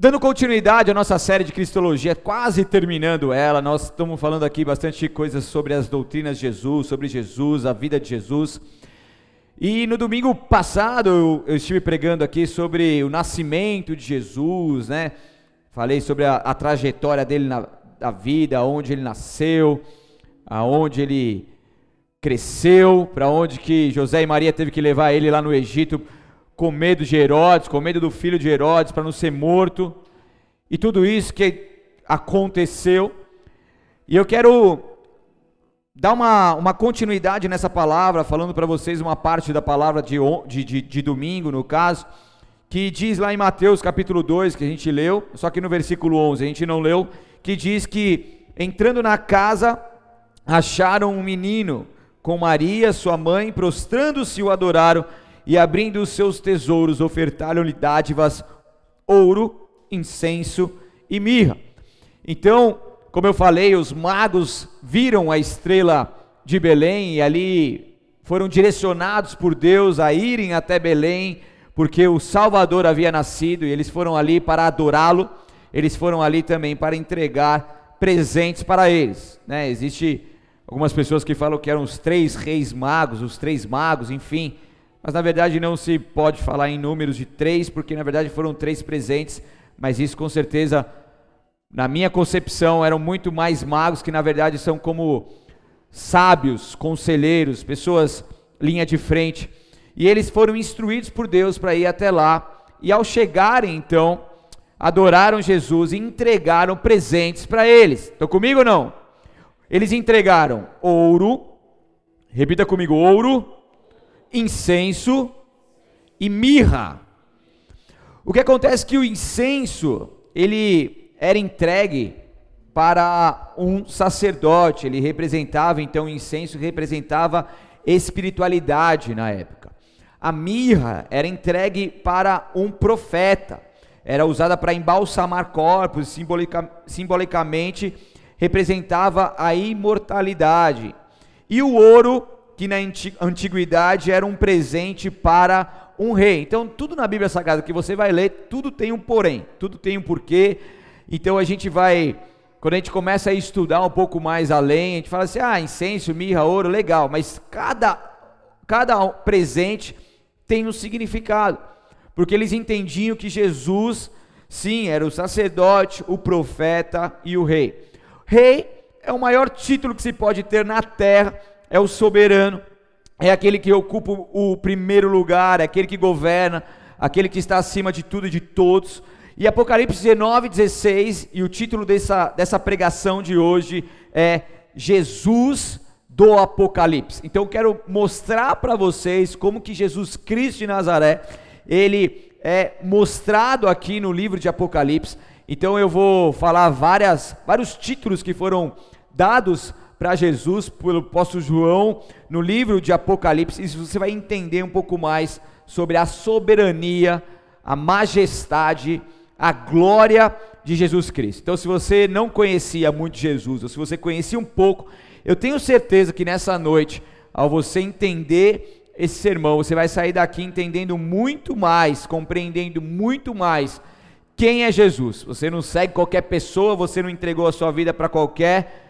Dando continuidade à nossa série de Cristologia, quase terminando ela, nós estamos falando aqui bastante coisas sobre as doutrinas de Jesus, sobre Jesus, a vida de Jesus. E no domingo passado eu, estive pregando aqui sobre o nascimento de Jesus, né? Falei sobre a, a trajetória dele na da vida, onde ele nasceu, aonde ele cresceu, para onde que José e Maria teve que levar ele lá no Egito com medo de Herodes, com medo do filho de Herodes, para não ser morto, e tudo isso que aconteceu. E eu quero dar uma, uma continuidade nessa palavra, falando para vocês uma parte da palavra de, de, de, de domingo, no caso, que diz lá em Mateus capítulo 2, que a gente leu, só que no versículo 11 a gente não leu, que diz que entrando na casa acharam um menino com Maria, sua mãe, prostrando-se o adoraram e abrindo os seus tesouros, ofertaram-lhe dádivas, ouro, incenso e mirra. Então, como eu falei, os magos viram a estrela de Belém e ali foram direcionados por Deus a irem até Belém, porque o Salvador havia nascido e eles foram ali para adorá-lo. Eles foram ali também para entregar presentes para eles, né? Existe algumas pessoas que falam que eram os três reis magos, os três magos, enfim, mas na verdade não se pode falar em números de três, porque na verdade foram três presentes, mas isso com certeza, na minha concepção, eram muito mais magos que na verdade são como sábios, conselheiros, pessoas linha de frente. E eles foram instruídos por Deus para ir até lá. E ao chegarem, então, adoraram Jesus e entregaram presentes para eles. Estão comigo ou não? Eles entregaram ouro, repita comigo: ouro, incenso e mirra. O que acontece é que o incenso, ele era entregue para um sacerdote, ele representava, então o incenso representava espiritualidade na época. A mirra era entregue para um profeta, era usada para embalsamar corpos, simbolica, simbolicamente representava a imortalidade. E o ouro que na antiguidade era um presente para um rei. Então, tudo na Bíblia Sagrada que você vai ler, tudo tem um porém, tudo tem um porquê. Então, a gente vai, quando a gente começa a estudar um pouco mais além, a gente fala assim: ah, incenso, mirra, ouro, legal, mas cada, cada presente tem um significado, porque eles entendiam que Jesus, sim, era o sacerdote, o profeta e o rei. Rei é o maior título que se pode ter na terra é o soberano, é aquele que ocupa o primeiro lugar, é aquele que governa, aquele que está acima de tudo e de todos. E Apocalipse 19, 16, e o título dessa, dessa pregação de hoje é Jesus do Apocalipse. Então eu quero mostrar para vocês como que Jesus Cristo de Nazaré, ele é mostrado aqui no livro de Apocalipse. Então eu vou falar várias, vários títulos que foram dados para Jesus pelo apóstolo João no livro de Apocalipse, e você vai entender um pouco mais sobre a soberania, a majestade, a glória de Jesus Cristo. Então, se você não conhecia muito Jesus, ou se você conhecia um pouco, eu tenho certeza que nessa noite, ao você entender esse sermão, você vai sair daqui entendendo muito mais, compreendendo muito mais quem é Jesus. Você não segue qualquer pessoa, você não entregou a sua vida para qualquer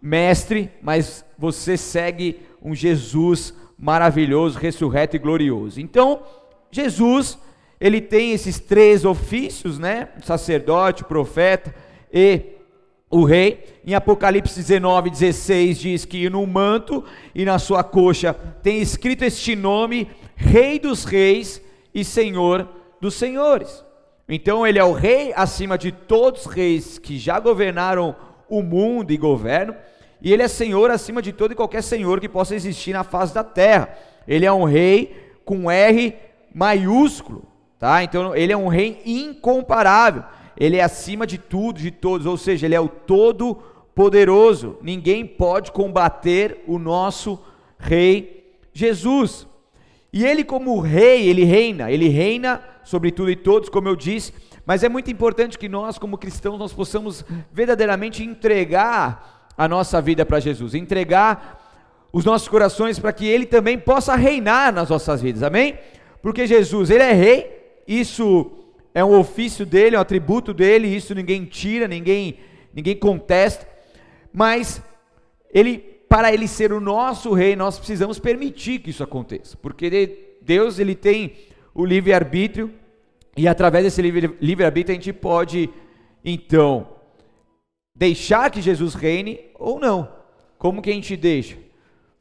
mestre, mas você segue um Jesus maravilhoso, ressurreto e glorioso. Então, Jesus, ele tem esses três ofícios, né? Sacerdote, profeta e o rei. Em Apocalipse 19, 16 diz que no manto e na sua coxa tem escrito este nome: Rei dos Reis e Senhor dos Senhores. Então ele é o rei acima de todos os reis que já governaram o mundo e governam e ele é senhor acima de todo e qualquer senhor que possa existir na face da terra. Ele é um rei com R maiúsculo, tá? Então ele é um rei incomparável. Ele é acima de tudo, de todos, ou seja, ele é o todo poderoso. Ninguém pode combater o nosso rei Jesus. E ele como rei, ele reina, ele reina sobre tudo e todos, como eu disse, mas é muito importante que nós como cristãos nós possamos verdadeiramente entregar a nossa vida para Jesus, entregar os nossos corações para que Ele também possa reinar nas nossas vidas, amém? Porque Jesus, Ele é rei, isso é um ofício dele, é um atributo dele, isso ninguém tira, ninguém, ninguém contesta, mas ele, para ele ser o nosso rei, nós precisamos permitir que isso aconteça, porque Deus ele tem o livre arbítrio e através desse livre, livre a gente pode então deixar que Jesus reine ou não. Como que a gente deixa?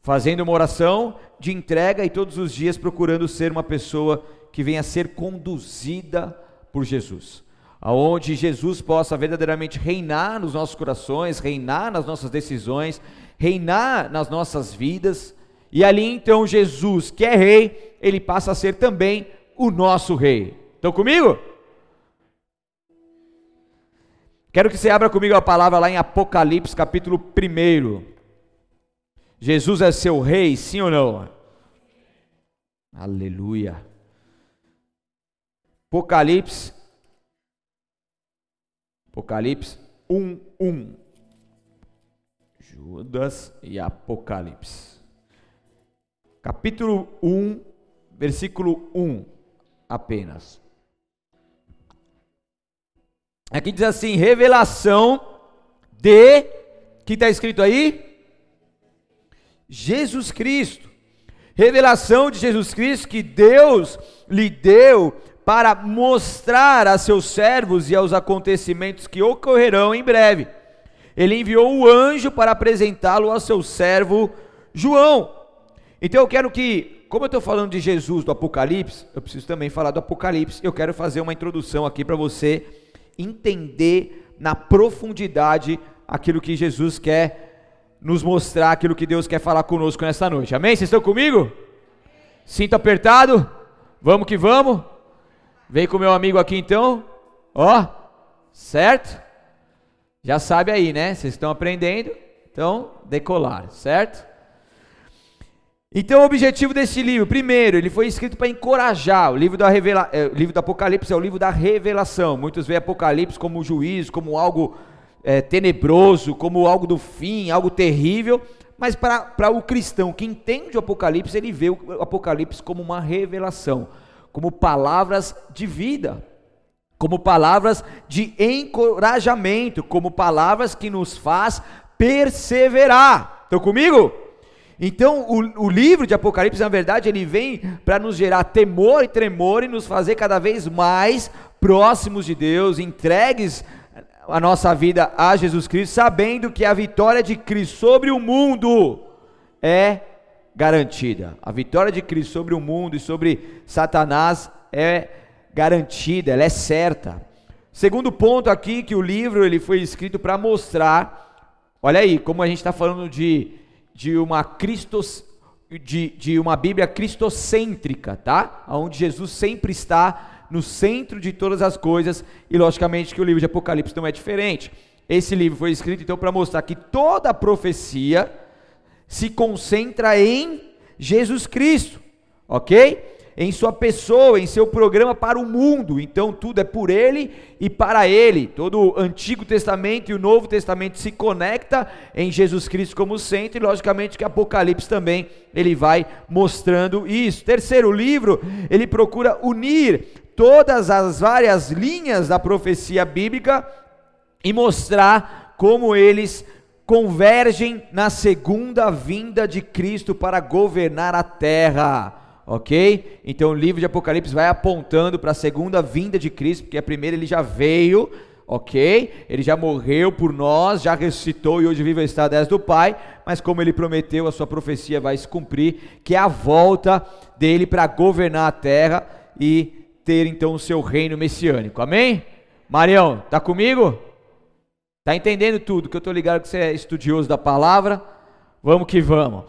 Fazendo uma oração de entrega e todos os dias procurando ser uma pessoa que venha ser conduzida por Jesus. Aonde Jesus possa verdadeiramente reinar nos nossos corações, reinar nas nossas decisões, reinar nas nossas vidas. E ali então Jesus, que é rei, ele passa a ser também o nosso rei. Estão comigo? Quero que você abra comigo a palavra lá em Apocalipse, capítulo 1. Jesus é seu rei, sim ou não? Aleluia. Apocalipse, Apocalipse 1, 1. Judas e Apocalipse. Capítulo 1, versículo 1 apenas. Aqui diz assim: revelação de. que está escrito aí? Jesus Cristo. Revelação de Jesus Cristo que Deus lhe deu para mostrar a seus servos e aos acontecimentos que ocorrerão em breve. Ele enviou o anjo para apresentá-lo ao seu servo João. Então eu quero que, como eu estou falando de Jesus do Apocalipse, eu preciso também falar do Apocalipse. Eu quero fazer uma introdução aqui para você entender na profundidade aquilo que Jesus quer nos mostrar, aquilo que Deus quer falar conosco nessa noite. Amém? Vocês estão comigo? Sinto apertado? Vamos que vamos? Vem com meu amigo aqui então. Ó, certo? Já sabe aí, né? Vocês estão aprendendo. Então, decolar, certo? Então, o objetivo desse livro, primeiro, ele foi escrito para encorajar. O livro, da revela, é, o livro do Apocalipse é o livro da revelação. Muitos veem Apocalipse como juízo, como algo é, tenebroso, como algo do fim, algo terrível. Mas para o cristão que entende o Apocalipse, ele vê o Apocalipse como uma revelação como palavras de vida, como palavras de encorajamento, como palavras que nos faz perseverar. Estão comigo? Então, o, o, livro de Apocalipse, na verdade, ele vem para nos gerar temor e tremor e nos fazer cada vez mais próximos de Deus, entregues a nossa vida a Jesus Cristo, sabendo que a vitória de Cristo sobre o mundo é garantida. A vitória de Cristo sobre o mundo e sobre Satanás é garantida, ela é certa. Segundo ponto aqui que o livro ele foi escrito para mostrar, olha aí como a gente está falando de, de uma Cristos, de, de uma Bíblia cristocêntrica, tá? Onde Jesus sempre está no centro de todas as coisas e logicamente que o livro de Apocalipse não é diferente. Esse livro foi escrito então para mostrar que toda a profecia se concentra em Jesus Cristo, ok? Em sua pessoa, em seu programa para o mundo. Então tudo é por Ele e para Ele. Todo o Antigo Testamento e o Novo Testamento se conecta em Jesus Cristo como centro e logicamente que Apocalipse também ele vai mostrando isso. Terceiro livro, ele procura unir todas as várias linhas da profecia bíblica e mostrar como eles convergem na segunda vinda de Cristo para governar a terra. Ok? Então o livro de Apocalipse vai apontando para a segunda vinda de Cristo, porque a primeira ele já veio, ok? Ele já morreu por nós, já ressuscitou e hoje vive ao estado do Pai, mas como ele prometeu, a sua profecia vai se cumprir, que é a volta dele para governar a terra e ter então o seu reino messiânico. Amém? Marião, tá comigo? Está entendendo tudo? Que eu estou ligado que você é estudioso da palavra. Vamos que vamos.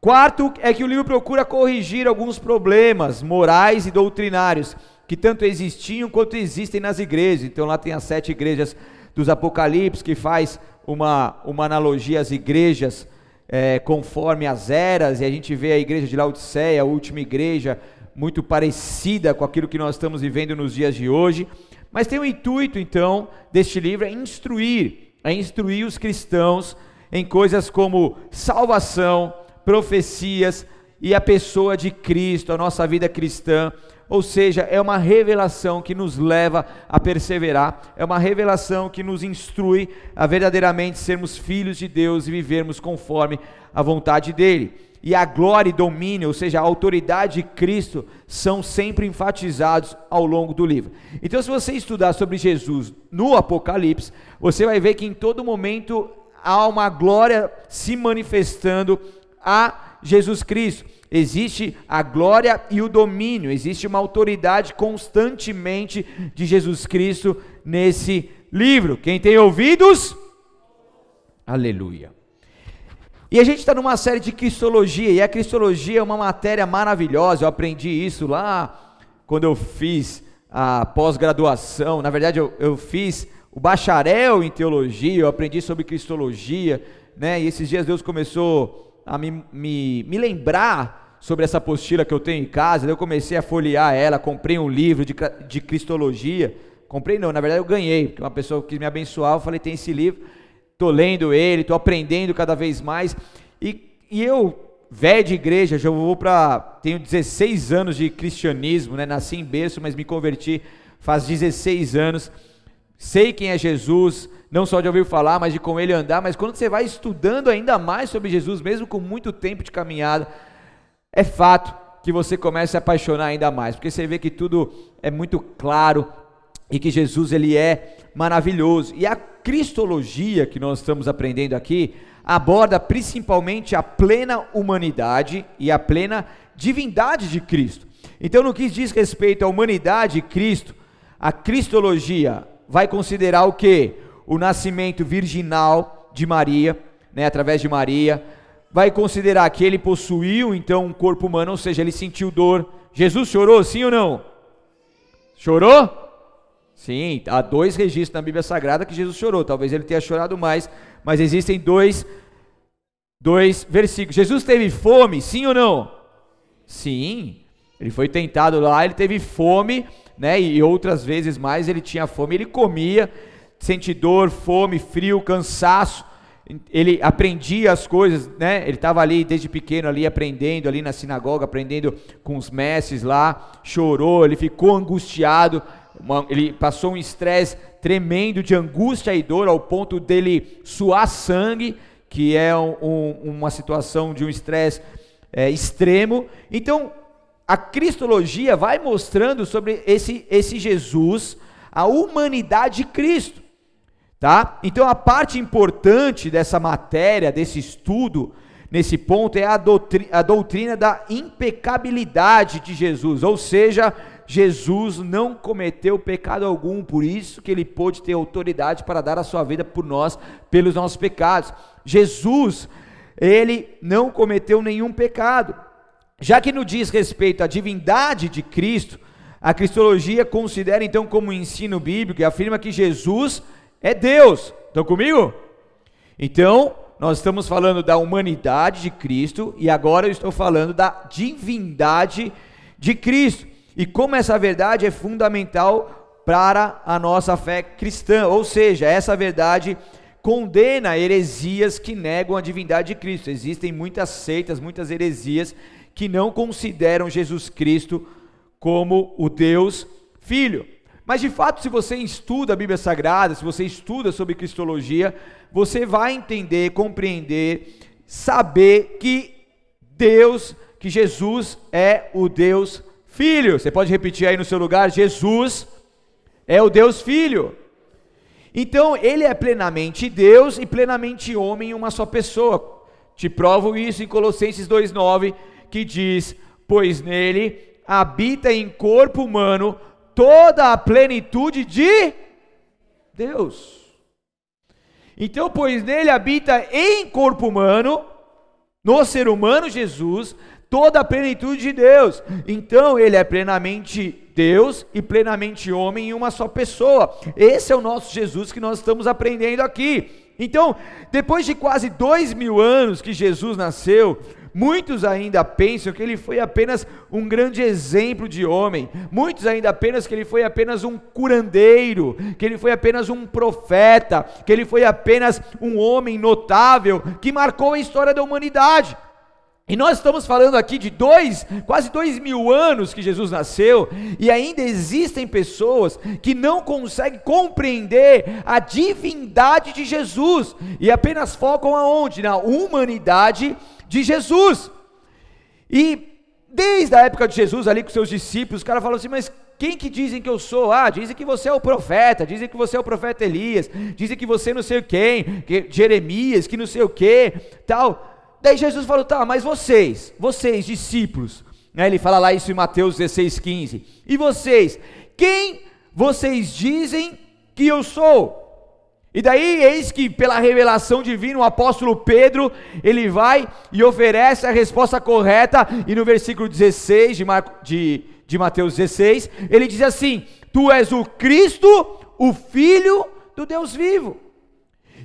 Quarto é que o livro procura corrigir alguns problemas morais e doutrinários que tanto existiam quanto existem nas igrejas. Então lá tem as sete igrejas dos Apocalipse que faz uma, uma analogia às igrejas é, conforme as eras, e a gente vê a igreja de Laodiceia, a última igreja, muito parecida com aquilo que nós estamos vivendo nos dias de hoje. Mas tem o intuito, então, deste livro é instruir, é instruir os cristãos em coisas como salvação, profecias e a pessoa de Cristo, a nossa vida cristã. Ou seja, é uma revelação que nos leva a perseverar, é uma revelação que nos instrui a verdadeiramente sermos filhos de Deus e vivermos conforme a vontade dEle. E a glória e domínio, ou seja, a autoridade de Cristo, são sempre enfatizados ao longo do livro. Então, se você estudar sobre Jesus no Apocalipse, você vai ver que em todo momento há uma glória se manifestando a Jesus Cristo. Existe a glória e o domínio, existe uma autoridade constantemente de Jesus Cristo nesse livro. Quem tem ouvidos, aleluia. E a gente está numa série de cristologia, e a cristologia é uma matéria maravilhosa. Eu aprendi isso lá quando eu fiz a pós-graduação. Na verdade, eu, eu fiz o bacharel em teologia, eu aprendi sobre cristologia, né? E esses dias Deus começou a me, me, me lembrar sobre essa apostila que eu tenho em casa, eu comecei a folhear ela, comprei um livro de, de cristologia, comprei não, na verdade eu ganhei, porque uma pessoa quis me abençoar, eu falei, tem esse livro, estou lendo ele, estou aprendendo cada vez mais, e, e eu, velho de igreja, já vou para, tenho 16 anos de cristianismo, né, nasci em berço, mas me converti faz 16 anos, sei quem é Jesus, não só de ouvir falar, mas de com ele andar, mas quando você vai estudando ainda mais sobre Jesus, mesmo com muito tempo de caminhada, é fato que você começa a se apaixonar ainda mais, porque você vê que tudo é muito claro e que Jesus ele é maravilhoso. E a cristologia que nós estamos aprendendo aqui aborda principalmente a plena humanidade e a plena divindade de Cristo. Então, no que diz respeito à humanidade de Cristo, a cristologia vai considerar o que? o nascimento virginal de Maria, né, através de Maria, vai considerar que ele possuiu então um corpo humano, ou seja, ele sentiu dor. Jesus chorou, sim ou não? Chorou? Sim, há dois registros na Bíblia Sagrada que Jesus chorou. Talvez ele tenha chorado mais, mas existem dois, dois versículos. Jesus teve fome, sim ou não? Sim. Ele foi tentado lá, ele teve fome, né? E outras vezes mais ele tinha fome, ele comia sente dor, fome, frio, cansaço. Ele aprendia as coisas, né? Ele estava ali desde pequeno ali aprendendo ali na sinagoga, aprendendo com os mestres lá. Chorou, ele ficou angustiado, uma, ele passou um estresse tremendo de angústia e dor ao ponto dele suar sangue, que é um, um, uma situação de um estresse é, extremo. Então, a cristologia vai mostrando sobre esse, esse Jesus, a humanidade de Cristo. Tá? Então a parte importante dessa matéria, desse estudo, nesse ponto, é a doutrina, a doutrina da impecabilidade de Jesus, ou seja, Jesus não cometeu pecado algum, por isso que ele pôde ter autoridade para dar a sua vida por nós, pelos nossos pecados. Jesus, ele não cometeu nenhum pecado. Já que no diz respeito à divindade de Cristo, a cristologia considera então como ensino bíblico e afirma que Jesus é Deus. Estão comigo? Então, nós estamos falando da humanidade de Cristo e agora eu estou falando da divindade de Cristo. E como essa verdade é fundamental para a nossa fé cristã, ou seja, essa verdade condena heresias que negam a divindade de Cristo. Existem muitas seitas, muitas heresias que não consideram Jesus Cristo como o Deus Filho. Mas de fato, se você estuda a Bíblia Sagrada, se você estuda sobre cristologia, você vai entender, compreender, saber que Deus, que Jesus é o Deus Filho. Você pode repetir aí no seu lugar: Jesus é o Deus Filho. Então, ele é plenamente Deus e plenamente homem em uma só pessoa. Te provo isso em Colossenses 2:9, que diz: "Pois nele habita em corpo humano toda a plenitude de Deus. Então, pois nele habita em corpo humano, no ser humano Jesus, toda a plenitude de Deus. Então, ele é plenamente Deus e plenamente homem em uma só pessoa. Esse é o nosso Jesus que nós estamos aprendendo aqui. Então, depois de quase dois mil anos que Jesus nasceu, Muitos ainda pensam que ele foi apenas um grande exemplo de homem. Muitos ainda pensam que ele foi apenas um curandeiro, que ele foi apenas um profeta, que ele foi apenas um homem notável que marcou a história da humanidade. E nós estamos falando aqui de dois, quase dois mil anos que Jesus nasceu, e ainda existem pessoas que não conseguem compreender a divindade de Jesus, e apenas focam aonde? Na humanidade de Jesus. E desde a época de Jesus, ali com seus discípulos, os caras falam assim, mas quem que dizem que eu sou? Ah, dizem que você é o profeta, dizem que você é o profeta Elias, dizem que você não sei quem, que Jeremias, que não sei o que, tal. Daí Jesus falou: tá, mas vocês, vocês, discípulos, né, ele fala lá isso em Mateus 16, 15. E vocês, quem vocês dizem que eu sou? E daí, eis que pela revelação divina, o apóstolo Pedro, ele vai e oferece a resposta correta, e no versículo 16 de, Mar... de, de Mateus 16, ele diz assim: Tu és o Cristo, o Filho do Deus vivo.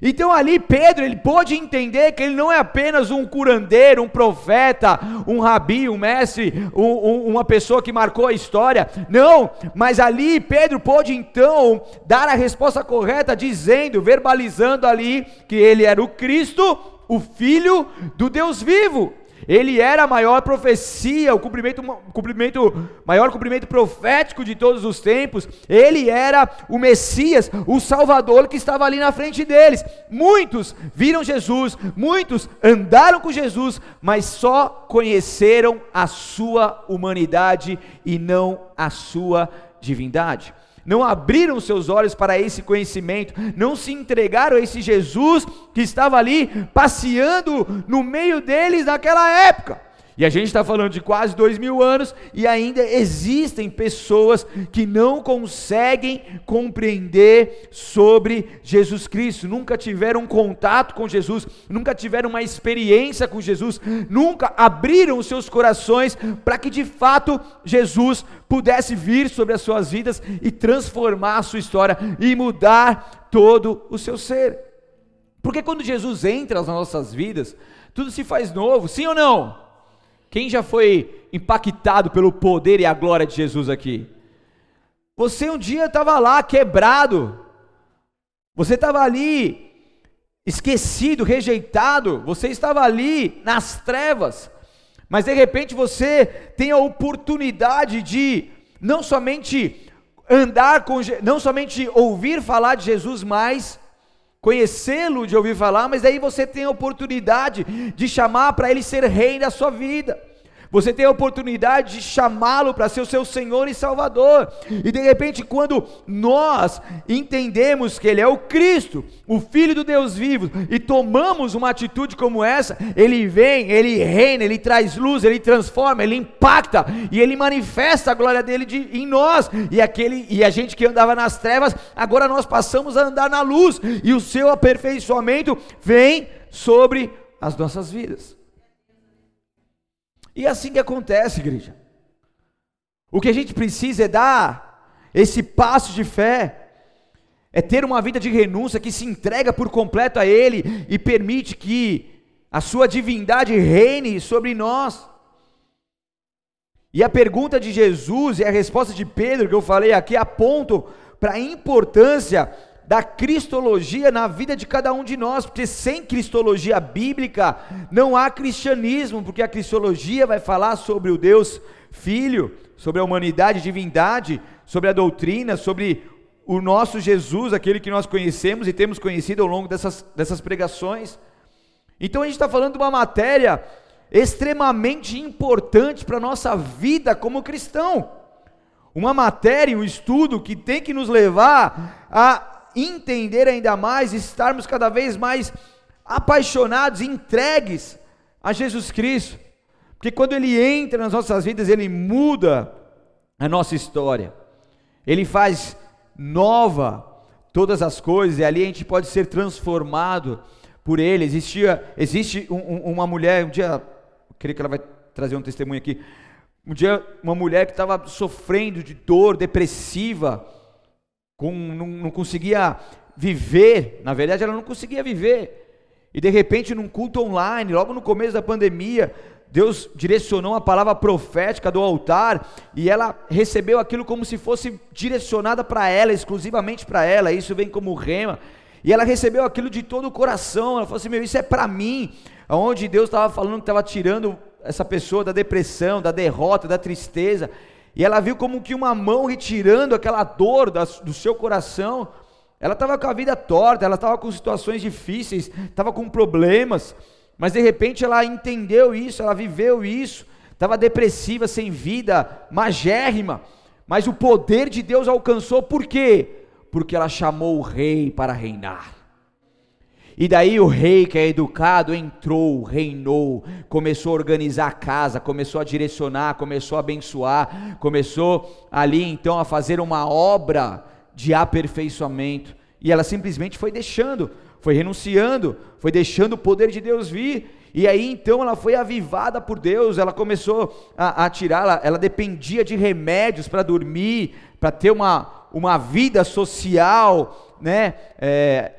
Então ali Pedro, ele pôde entender que ele não é apenas um curandeiro, um profeta, um rabi, um mestre, um, um, uma pessoa que marcou a história. Não, mas ali Pedro pôde então dar a resposta correta, dizendo, verbalizando ali que ele era o Cristo, o Filho do Deus vivo. Ele era a maior profecia, o cumprimento, cumprimento, maior cumprimento profético de todos os tempos. Ele era o Messias, o Salvador que estava ali na frente deles. Muitos viram Jesus, muitos andaram com Jesus, mas só conheceram a sua humanidade e não a sua divindade não abriram seus olhos para esse conhecimento, não se entregaram a esse Jesus que estava ali passeando no meio deles naquela época. E a gente está falando de quase dois mil anos e ainda existem pessoas que não conseguem compreender sobre Jesus Cristo, nunca tiveram contato com Jesus, nunca tiveram uma experiência com Jesus, nunca abriram os seus corações para que de fato Jesus pudesse vir sobre as suas vidas e transformar a sua história e mudar todo o seu ser. Porque quando Jesus entra nas nossas vidas, tudo se faz novo, sim ou não? Quem já foi impactado pelo poder e a glória de Jesus aqui? Você um dia estava lá quebrado, você estava ali esquecido, rejeitado, você estava ali nas trevas, mas de repente você tem a oportunidade de não somente andar com, não somente ouvir falar de Jesus, mas conhecê-lo, de ouvir falar, mas daí você tem a oportunidade de chamar para ele ser rei da sua vida. Você tem a oportunidade de chamá-lo para ser o seu Senhor e Salvador. E de repente, quando nós entendemos que Ele é o Cristo, o Filho do Deus vivo, e tomamos uma atitude como essa, Ele vem, Ele reina, Ele traz luz, Ele transforma, Ele impacta e Ele manifesta a glória dele de, em nós. E aquele e a gente que andava nas trevas, agora nós passamos a andar na luz e o seu aperfeiçoamento vem sobre as nossas vidas. E é assim que acontece, igreja. O que a gente precisa é dar esse passo de fé, é ter uma vida de renúncia que se entrega por completo a Ele e permite que a Sua divindade reine sobre nós. E a pergunta de Jesus e a resposta de Pedro que eu falei aqui apontam para a importância da cristologia na vida de cada um de nós, porque sem cristologia bíblica não há cristianismo, porque a cristologia vai falar sobre o Deus Filho, sobre a humanidade, divindade, sobre a doutrina, sobre o nosso Jesus, aquele que nós conhecemos e temos conhecido ao longo dessas, dessas pregações. Então a gente está falando de uma matéria extremamente importante para a nossa vida como cristão. Uma matéria, um estudo que tem que nos levar a entender ainda mais, estarmos cada vez mais apaixonados, entregues a Jesus Cristo. Porque quando Ele entra nas nossas vidas, Ele muda a nossa história, Ele faz nova todas as coisas, e ali a gente pode ser transformado por Ele. Existia, existe um, um, uma mulher, um dia, creio que ela vai trazer um testemunho aqui. Um dia, uma mulher que estava sofrendo de dor, depressiva, com, não, não conseguia viver, na verdade ela não conseguia viver. E de repente, num culto online, logo no começo da pandemia, Deus direcionou a palavra profética do altar e ela recebeu aquilo como se fosse direcionada para ela, exclusivamente para ela. Isso vem como rema. E ela recebeu aquilo de todo o coração. Ela falou assim: Meu, isso é para mim. Onde Deus estava falando que estava tirando essa pessoa da depressão, da derrota, da tristeza, e ela viu como que uma mão retirando aquela dor do seu coração. Ela estava com a vida torta, ela estava com situações difíceis, estava com problemas, mas de repente ela entendeu isso, ela viveu isso, estava depressiva, sem vida, magérrima, mas o poder de Deus alcançou, por quê? Porque ela chamou o rei para reinar. E daí o rei que é educado entrou, reinou, começou a organizar a casa, começou a direcionar, começou a abençoar, começou ali então a fazer uma obra de aperfeiçoamento. E ela simplesmente foi deixando, foi renunciando, foi deixando o poder de Deus vir. E aí então ela foi avivada por Deus, ela começou a, a tirar, ela, ela dependia de remédios para dormir, para ter uma, uma vida social, né? É,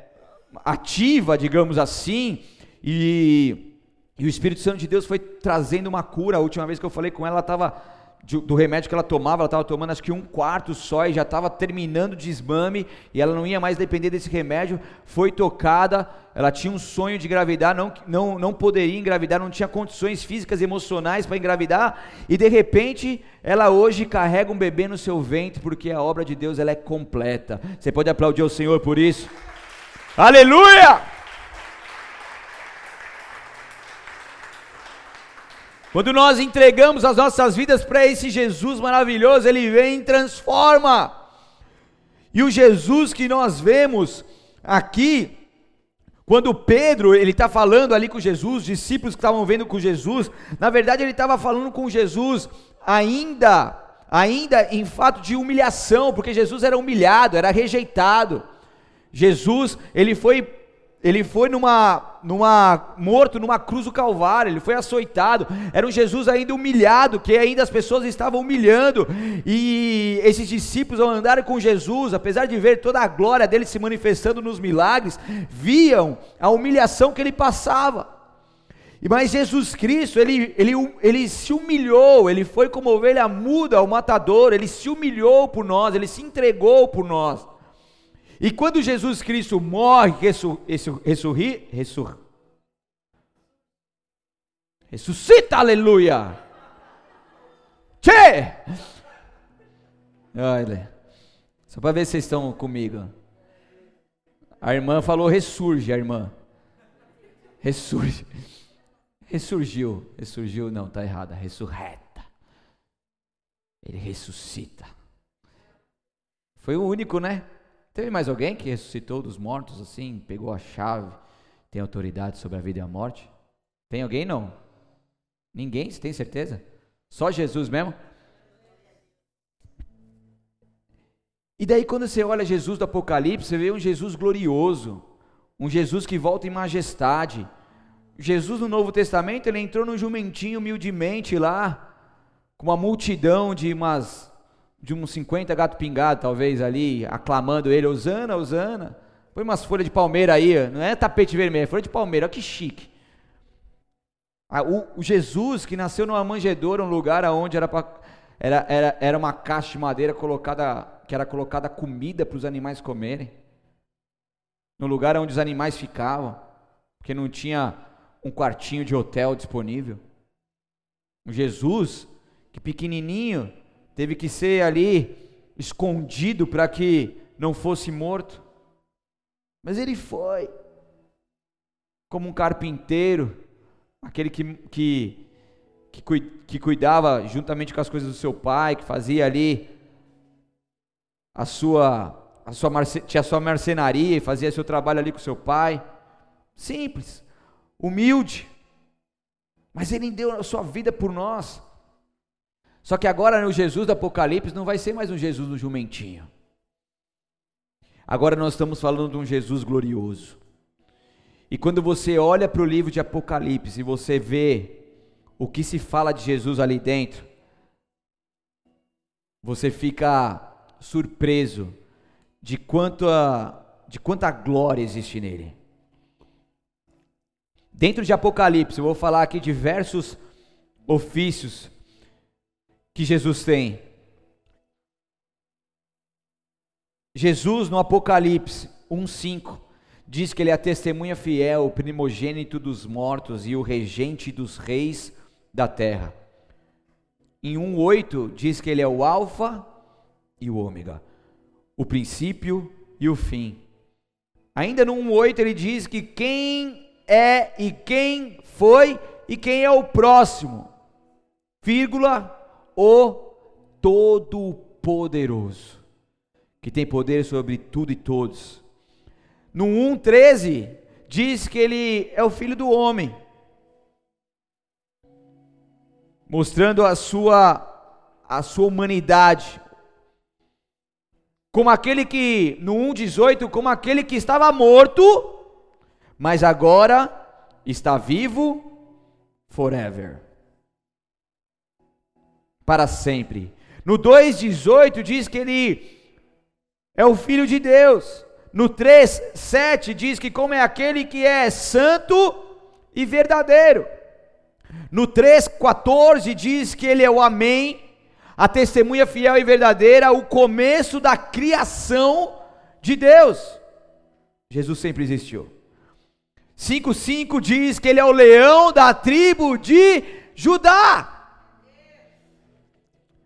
ativa, digamos assim, e, e, o Espírito Santo de Deus foi trazendo uma cura. A última vez que eu falei com ela, ela estava do remédio que ela tomava, ela estava tomando acho que um quarto só e já estava terminando o desmame e ela não ia mais depender desse remédio. Foi tocada, ela tinha um sonho de engravidar, não, não, não poderia engravidar, não tinha condições físicas e emocionais para engravidar e de repente ela hoje carrega um bebê no seu ventre porque a obra de Deus ela é completa. Você pode aplaudir o Senhor por isso? Aleluia! Quando nós entregamos as nossas vidas para esse Jesus maravilhoso, ele vem e transforma. E o Jesus que nós vemos aqui, quando Pedro ele está falando ali com Jesus, os discípulos que estavam vendo com Jesus, na verdade ele estava falando com Jesus ainda, ainda em fato de humilhação, porque Jesus era humilhado, era rejeitado. Jesus, ele foi ele foi numa, numa morto numa cruz do Calvário, ele foi açoitado. Era um Jesus ainda humilhado, que ainda as pessoas estavam humilhando. E esses discípulos ao andarem com Jesus, apesar de ver toda a glória dele se manifestando nos milagres, viam a humilhação que ele passava. Mas Jesus Cristo, ele, ele, ele se humilhou, ele foi como ovelha muda ao matador, ele se humilhou por nós, ele se entregou por nós. E quando Jesus Cristo morre, ressu, ressu, ressurri, ressur, ressuscita, aleluia! Tchê! Olha, só para ver se vocês estão comigo. A irmã falou ressurge, a irmã. Ressurge. Ressurgiu. Ressurgiu, não, está errada. Ressurreta. Ele ressuscita. Foi o único, né? Teve mais alguém que ressuscitou dos mortos assim, pegou a chave, tem autoridade sobre a vida e a morte? Tem alguém não? Ninguém, você tem certeza? Só Jesus mesmo? E daí quando você olha Jesus do Apocalipse, você vê um Jesus glorioso, um Jesus que volta em majestade. Jesus no Novo Testamento, ele entrou num jumentinho humildemente lá, com uma multidão de umas de uns 50 gato pingado, talvez ali, aclamando ele, Osana, Osana. Põe umas folhas de palmeira aí, não é tapete vermelho, é folha de palmeira, olha que chique. Ah, o, Jesus que nasceu numa manjedoura, um lugar onde era, pra, era, era, era uma caixa de madeira colocada, que era colocada comida para os animais comerem. No lugar onde os animais ficavam, porque não tinha um quartinho de hotel disponível. O Jesus, que pequenininho, teve que ser ali escondido para que não fosse morto. Mas ele foi, como um carpinteiro, aquele que, que, que, cuidava juntamente com as coisas do seu pai, que fazia ali a sua, a sua tinha sua marcenaria e fazia seu trabalho ali com seu pai. Simples, humilde, mas ele deu a sua vida por nós. Só que agora no Jesus do Apocalipse não vai ser mais um Jesus do jumentinho. Agora nós estamos falando de um Jesus glorioso. E quando você olha para o livro de Apocalipse e você vê o que se fala de Jesus ali dentro, você fica surpreso de quanta, de quanta glória existe nele. Dentro de Apocalipse, eu vou falar aqui diversos ofícios que Jesus tem. Jesus no Apocalipse 1:5 diz que ele é a testemunha fiel, o primogênito dos mortos e o regente dos reis da terra. Em 1:8 diz que ele é o alfa e o ômega, o princípio e o fim. Ainda no 1:8 ele diz que quem é e quem foi e quem é o próximo, vírgula, o todo-poderoso, que tem poder sobre tudo e todos. No 1:13 diz que ele é o filho do homem, mostrando a sua a sua humanidade. Como aquele que no 1:18, como aquele que estava morto, mas agora está vivo forever. Para sempre. No 2:18 diz que ele é o filho de Deus. No 3:7 diz que como é aquele que é santo e verdadeiro. No 3,14 diz que ele é o Amém, a testemunha fiel e verdadeira, o começo da criação de Deus. Jesus sempre existiu. 5,5 diz que ele é o leão da tribo de Judá.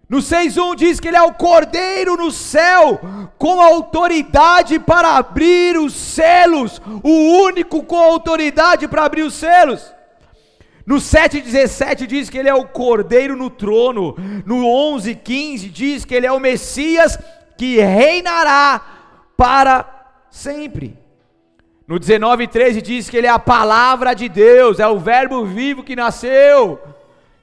No 6,1 diz que ele é o cordeiro no céu, com autoridade para abrir os selos, o único com autoridade para abrir os selos. No 7,17 diz que ele é o cordeiro no trono. No 11,15 diz que ele é o Messias que reinará para sempre. No 19,13 diz que ele é a palavra de Deus, é o Verbo vivo que nasceu,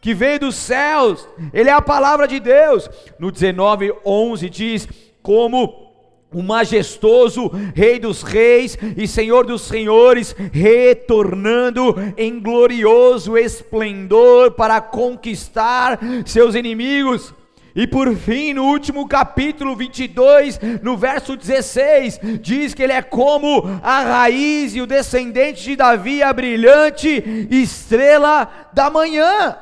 que veio dos céus, ele é a palavra de Deus. No 19,11 diz como o majestoso Rei dos Reis e Senhor dos Senhores, retornando em glorioso esplendor para conquistar seus inimigos. E por fim, no último capítulo 22, no verso 16, diz que ele é como a raiz e o descendente de Davi, a brilhante estrela da manhã.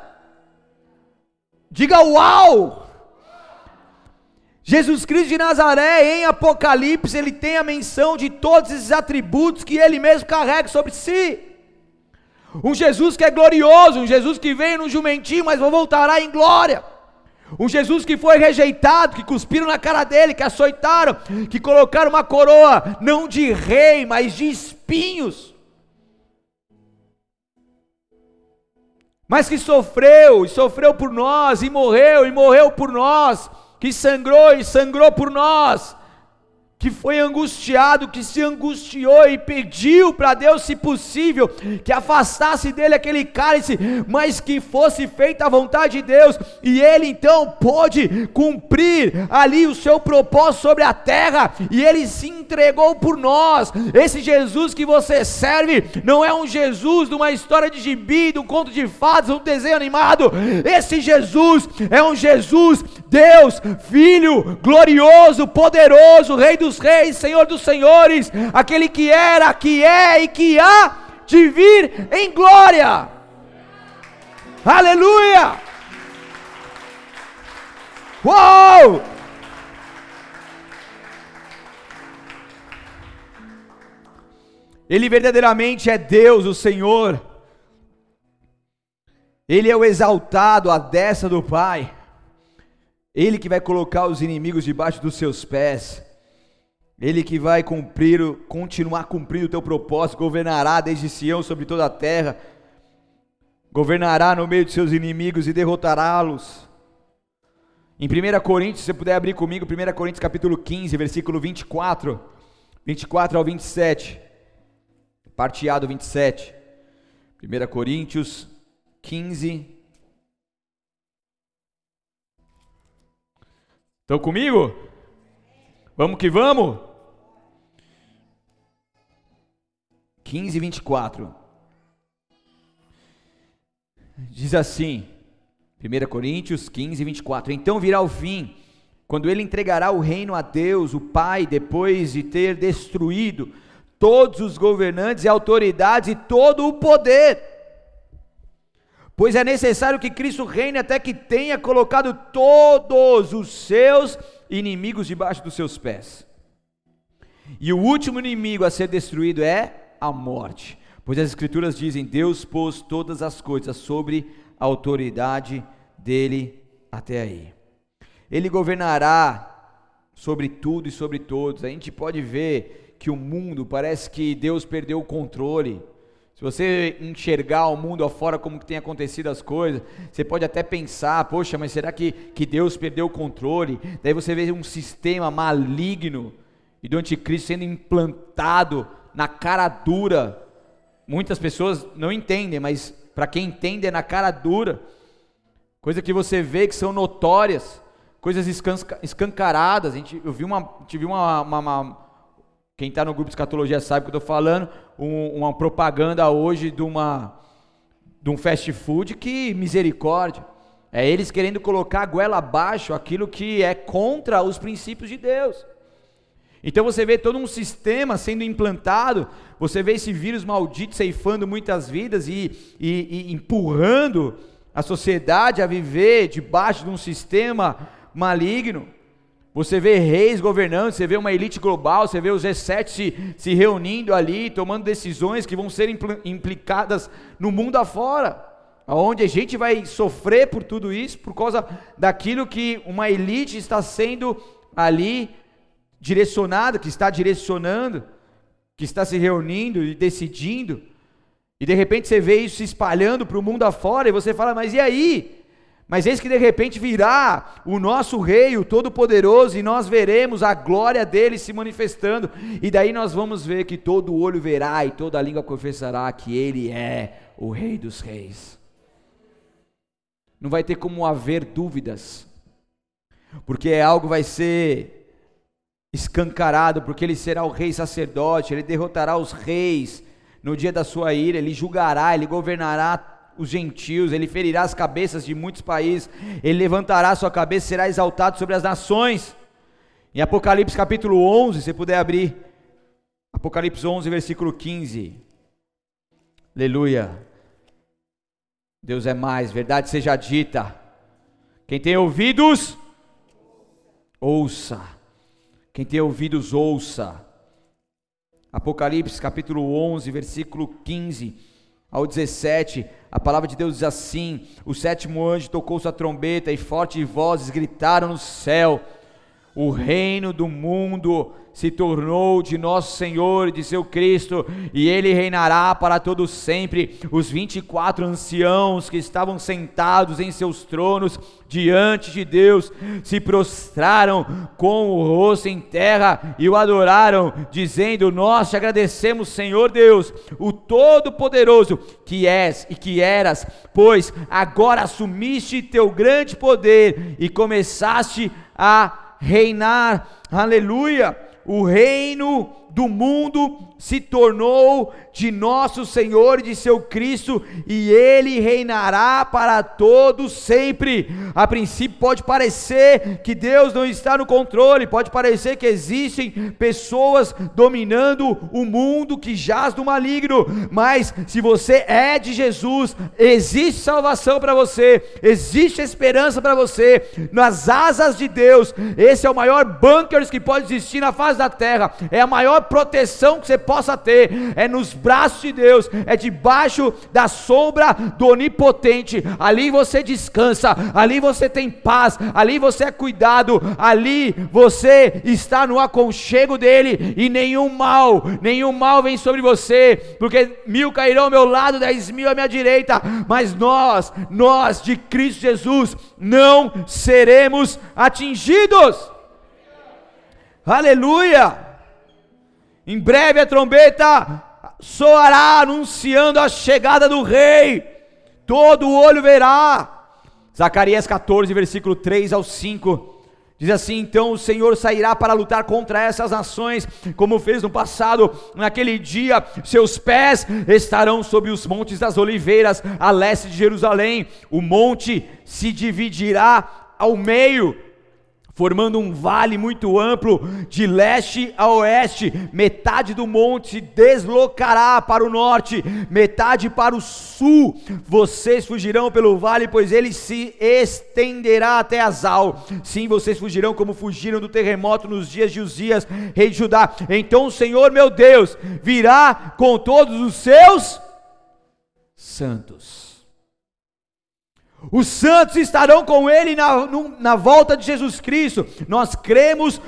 Diga uau! Jesus Cristo de Nazaré, em Apocalipse, ele tem a menção de todos esses atributos que ele mesmo carrega sobre si. Um Jesus que é glorioso, um Jesus que veio no jumentinho, mas voltará em glória. Um Jesus que foi rejeitado, que cuspiram na cara dele, que açoitaram, que colocaram uma coroa, não de rei, mas de espinhos. Mas que sofreu, e sofreu por nós, e morreu, e morreu por nós que sangrou e sangrou por nós, que foi angustiado, que se angustiou e pediu para Deus, se possível, que afastasse dele aquele cálice, mas que fosse feita a vontade de Deus, e ele então pôde cumprir ali o seu propósito sobre a terra, e ele se entregou por nós. Esse Jesus que você serve não é um Jesus de uma história de gibi, de um conto de fadas, um desenho animado. Esse Jesus é um Jesus, Deus, Filho, glorioso, poderoso, Rei dos dos reis, Senhor dos senhores, aquele que era, que é e que há de vir em glória. Aleluia! Uou! Ele verdadeiramente é Deus, o Senhor. Ele é o exaltado, a destra do Pai. Ele que vai colocar os inimigos debaixo dos seus pés. Ele que vai cumprir, continuar cumprindo o teu propósito, governará desde Sião sobre toda a terra, governará no meio de seus inimigos e derrotará-los. Em 1 Coríntios, se você puder abrir comigo, 1 Coríntios capítulo 15, versículo 24, 24 ao 27, parteado 27. 1 Coríntios 15. Estão comigo? Vamos que vamos? 15, 24. Diz assim, 1 Coríntios 15, 24: Então virá o fim, quando ele entregará o reino a Deus, o Pai, depois de ter destruído todos os governantes e autoridades e todo o poder. Pois é necessário que Cristo reine até que tenha colocado todos os seus inimigos debaixo dos seus pés. E o último inimigo a ser destruído é a morte. Pois as Escrituras dizem: Deus pôs todas as coisas sobre a autoridade dele até aí. Ele governará sobre tudo e sobre todos. A gente pode ver que o mundo parece que Deus perdeu o controle. Se você enxergar o mundo afora como que tem acontecido as coisas, você pode até pensar, poxa, mas será que, que Deus perdeu o controle? Daí você vê um sistema maligno e do anticristo sendo implantado na cara dura. Muitas pessoas não entendem, mas para quem entende é na cara dura. Coisa que você vê que são notórias coisas escancaradas. A gente, eu vi uma, tive uma, uma, uma quem está no grupo de escatologia sabe o que eu estou falando, um, uma propaganda hoje de uma de um fast food que misericórdia. É eles querendo colocar a goela abaixo aquilo que é contra os princípios de Deus. Então você vê todo um sistema sendo implantado, você vê esse vírus maldito ceifando muitas vidas e, e, e empurrando a sociedade a viver debaixo de um sistema maligno. Você vê reis governando, você vê uma elite global, você vê os G7 se, se reunindo ali, tomando decisões que vão ser implicadas no mundo afora, onde a gente vai sofrer por tudo isso, por causa daquilo que uma elite está sendo ali direcionada, que está direcionando, que está se reunindo e decidindo, e de repente você vê isso se espalhando para o mundo afora, e você fala, mas e aí? Mas eis que de repente virá o nosso Rei, o Todo-Poderoso, e nós veremos a glória dele se manifestando, e daí nós vamos ver que todo olho verá e toda língua confessará que ele é o Rei dos Reis. Não vai ter como haver dúvidas, porque algo vai ser escancarado, porque ele será o Rei sacerdote, ele derrotará os reis no dia da sua ira, ele julgará, ele governará os gentios, ele ferirá as cabeças de muitos países, ele levantará sua cabeça será exaltado sobre as nações. Em Apocalipse capítulo 11, se puder abrir, Apocalipse 11, versículo 15. Aleluia. Deus é mais, verdade seja dita. Quem tem ouvidos, ouça. Quem tem ouvidos, ouça. Apocalipse capítulo 11, versículo 15 ao 17 a palavra de Deus diz assim: O sétimo anjo tocou sua trombeta e fortes vozes gritaram no céu: O reino do mundo se tornou de nosso Senhor e de seu Cristo, e ele reinará para todo sempre. Os 24 anciãos que estavam sentados em seus tronos diante de Deus se prostraram com o rosto em terra e o adoraram, dizendo: Nós te agradecemos, Senhor Deus, o Todo-Poderoso, que és e que eras, pois agora assumiste teu grande poder e começaste a reinar. Aleluia! o reino do mundo se tornou de nosso Senhor e de seu Cristo, e ele reinará para todos sempre. A princípio pode parecer que Deus não está no controle, pode parecer que existem pessoas dominando o mundo que jaz do maligno, mas se você é de Jesus, existe salvação para você, existe esperança para você, nas asas de Deus. Esse é o maior bunker que pode existir na face da terra, é a maior proteção que você possa ter, é nos braços de Deus, é debaixo da sombra do Onipotente. Ali você descansa, ali você tem paz, ali você é cuidado, ali você está no aconchego dele e nenhum mal, nenhum mal vem sobre você, porque mil cairão ao meu lado, dez mil à minha direita, mas nós, nós de Cristo Jesus, não seremos atingidos. Aleluia! Em breve a trombeta soará anunciando a chegada do rei. Todo olho verá. Zacarias 14, versículo 3 ao 5. Diz assim: Então o Senhor sairá para lutar contra essas nações, como fez no passado. Naquele dia, seus pés estarão sobre os montes das oliveiras, a leste de Jerusalém. O monte se dividirá ao meio formando um vale muito amplo de leste a oeste. Metade do monte se deslocará para o norte, metade para o sul. Vocês fugirão pelo vale, pois ele se estenderá até Azal. Sim, vocês fugirão como fugiram do terremoto nos dias de Uzias, rei de Judá. Então o Senhor, meu Deus, virá com todos os seus santos. Os santos estarão com ele na, na volta de Jesus Cristo. Nós cremos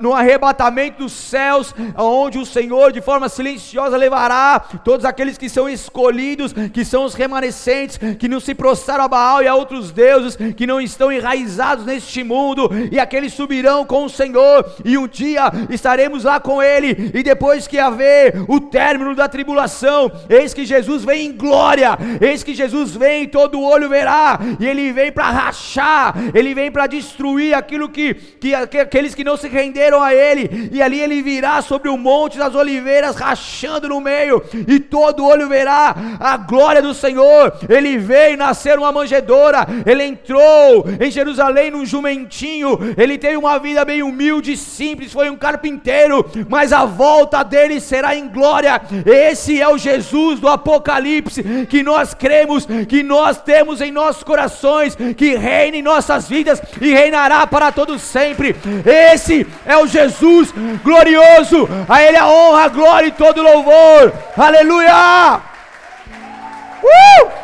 no arrebatamento dos céus, onde o Senhor, de forma silenciosa, levará todos aqueles que são escolhidos, que são os remanescentes, que não se prostraram a Baal e a outros deuses, que não estão enraizados neste mundo, e aqueles subirão com o Senhor, e um dia estaremos lá com Ele, e depois que haver o término da tribulação, eis que Jesus vem em glória, eis que Jesus vem, todo olho verá e ele vem para rachar, ele vem para destruir aquilo que, que, aqueles que não se renderam a ele, e ali ele virá sobre o monte das oliveiras, rachando no meio, e todo olho verá a glória do Senhor. Ele veio nascer uma manjedoura, ele entrou em Jerusalém num jumentinho, ele teve uma vida bem humilde simples, foi um carpinteiro, mas a volta dele será em glória. Esse é o Jesus do Apocalipse que nós cremos, que nós temos em nosso corações, que reine em nossas vidas e reinará para todos sempre. Esse é o Jesus glorioso, a Ele a honra, a glória e todo louvor. Aleluia! Uh!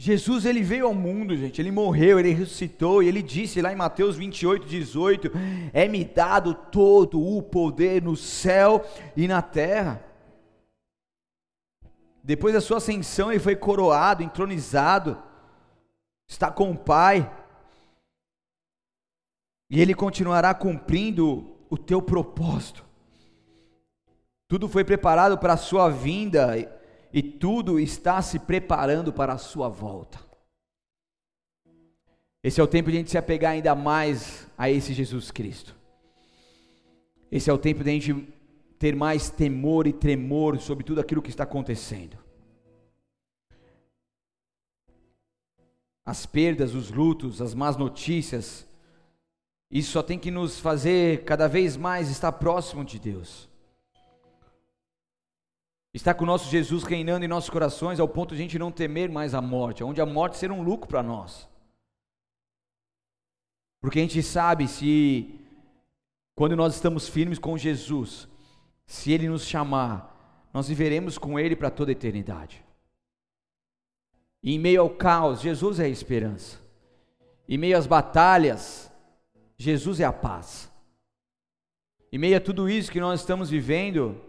Jesus ele veio ao mundo, gente, ele morreu, ele ressuscitou, e ele disse lá em Mateus 28, 18: É-me dado todo o poder no céu e na terra. Depois da sua ascensão, ele foi coroado, entronizado, está com o Pai, e ele continuará cumprindo o teu propósito. Tudo foi preparado para a sua vinda e tudo está se preparando para a sua volta. Esse é o tempo de a gente se apegar ainda mais a esse Jesus Cristo. Esse é o tempo de a gente ter mais temor e tremor sobre tudo aquilo que está acontecendo. As perdas, os lutos, as más notícias, isso só tem que nos fazer cada vez mais estar próximo de Deus. Está com o nosso Jesus reinando em nossos corações ao ponto de a gente não temer mais a morte, onde a morte será um lucro para nós. Porque a gente sabe se, quando nós estamos firmes com Jesus, se Ele nos chamar, nós viveremos com Ele para toda a eternidade. E em meio ao caos, Jesus é a esperança. Em meio às batalhas, Jesus é a paz. Em meio a tudo isso que nós estamos vivendo,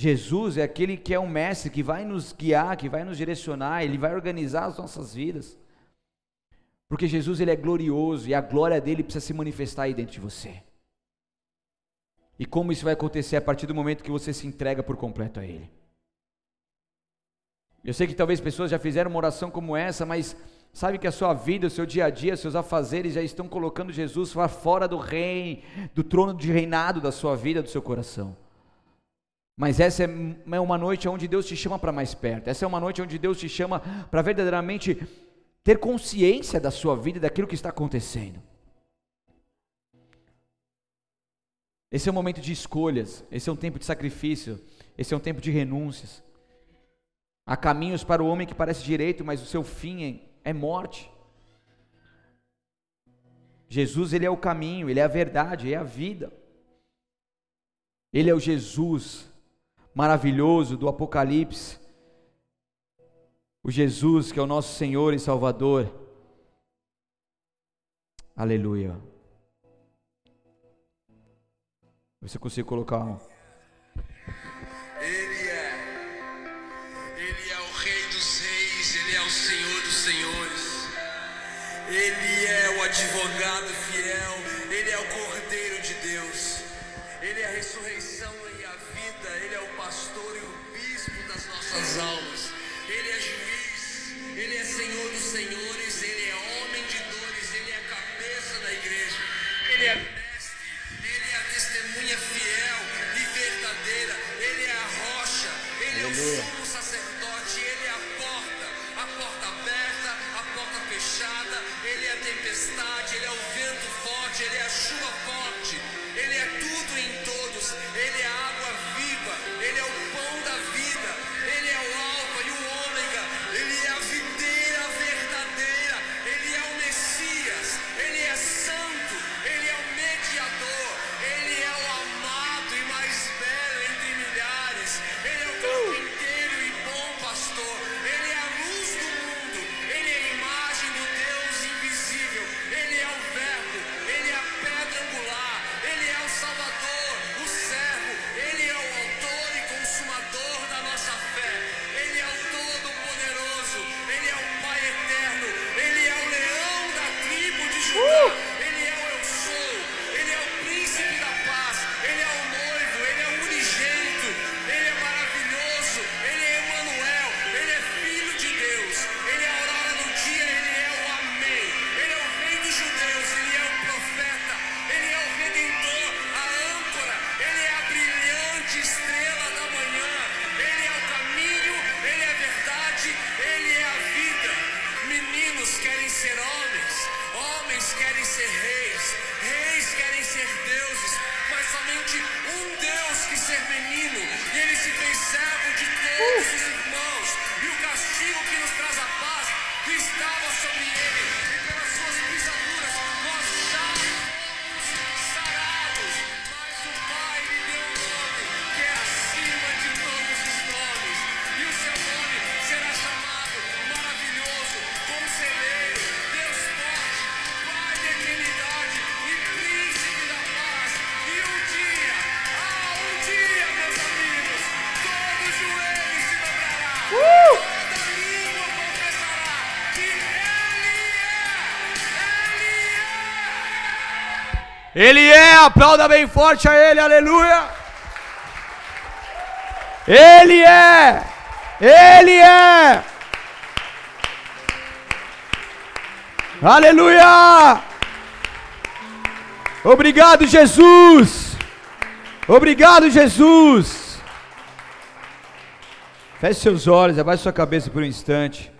Jesus é aquele que é um mestre que vai nos guiar, que vai nos direcionar, ele vai organizar as nossas vidas. Porque Jesus ele é glorioso e a glória dele precisa se manifestar aí dentro de você. E como isso vai acontecer a partir do momento que você se entrega por completo a ele? Eu sei que talvez pessoas já fizeram uma oração como essa, mas sabe que a sua vida, o seu dia a dia, seus afazeres já estão colocando Jesus fora do rei, do trono de reinado da sua vida, do seu coração. Mas essa é, é uma noite onde Deus te chama para mais perto. Essa é uma noite onde Deus te chama para verdadeiramente ter consciência da sua vida daquilo que está acontecendo. Esse é um momento de escolhas, esse é um tempo de sacrifício, esse é um tempo de renúncias. Há caminhos para o homem que parece direito, mas o seu fim é, é morte. Jesus, ele é o caminho, ele é a verdade, é a vida. Ele é o Jesus maravilhoso do Apocalipse, o Jesus que é o nosso Senhor e Salvador. Aleluia. Você consegue colocar um. Ele é. Ele é o Rei dos Reis, ele é o Senhor dos Senhores. Ele é o advogado Ele ser homens, homens querem ser reis, reis querem ser deuses, mas somente um Deus que ser menino, e ele se fez servo de todos os irmãos, e o castigo que nos traz a paz estava sobre ele. Ele é, aplauda bem forte a Ele, aleluia. Ele é, Ele é. Aleluia. Obrigado, Jesus. Obrigado, Jesus. Feche seus olhos, abaixe sua cabeça por um instante.